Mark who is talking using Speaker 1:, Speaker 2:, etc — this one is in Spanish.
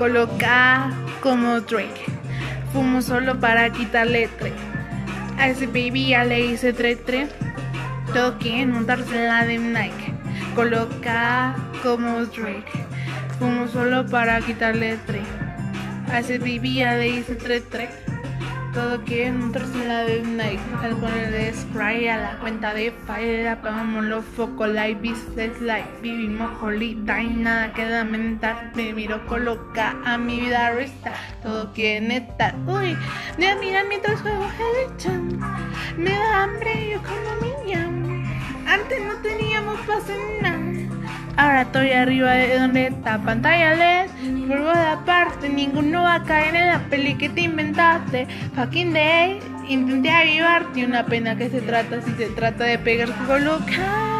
Speaker 1: coloca como Drake. Fumo solo para quitarle tre. A ese baby ya le hice tre tre. Todo quiere montarse la de Nike. Coloca como Drake. Fumo solo para quitarle tre. A ese baby ya le hice tre tre. Todo quiere montarse en la de Nike. Al ponerle spray a la cuenta de file, apagamos los focos, like, business, like, vivimos holiday, nada queda mental, me miro coloca a mi vida resta, todo quiere estar, uy, de mirar mientras juego Helichan, me da hambre, yo como niña, antes no teníamos paz en nada. Ahora estoy arriba de donde está pantalla LED. Vuelvo de aparte, ninguno va a caer en la peli que te inventaste. Fucking day, intenté avivarte. Una pena que se trata si se trata de pegar colocar.